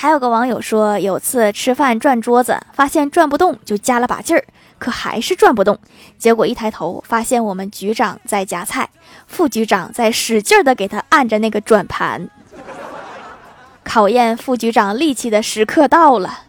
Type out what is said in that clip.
还有个网友说，有次吃饭转桌子，发现转不动，就加了把劲儿，可还是转不动。结果一抬头，发现我们局长在夹菜，副局长在使劲的给他按着那个转盘。考验副局长力气的时刻到了。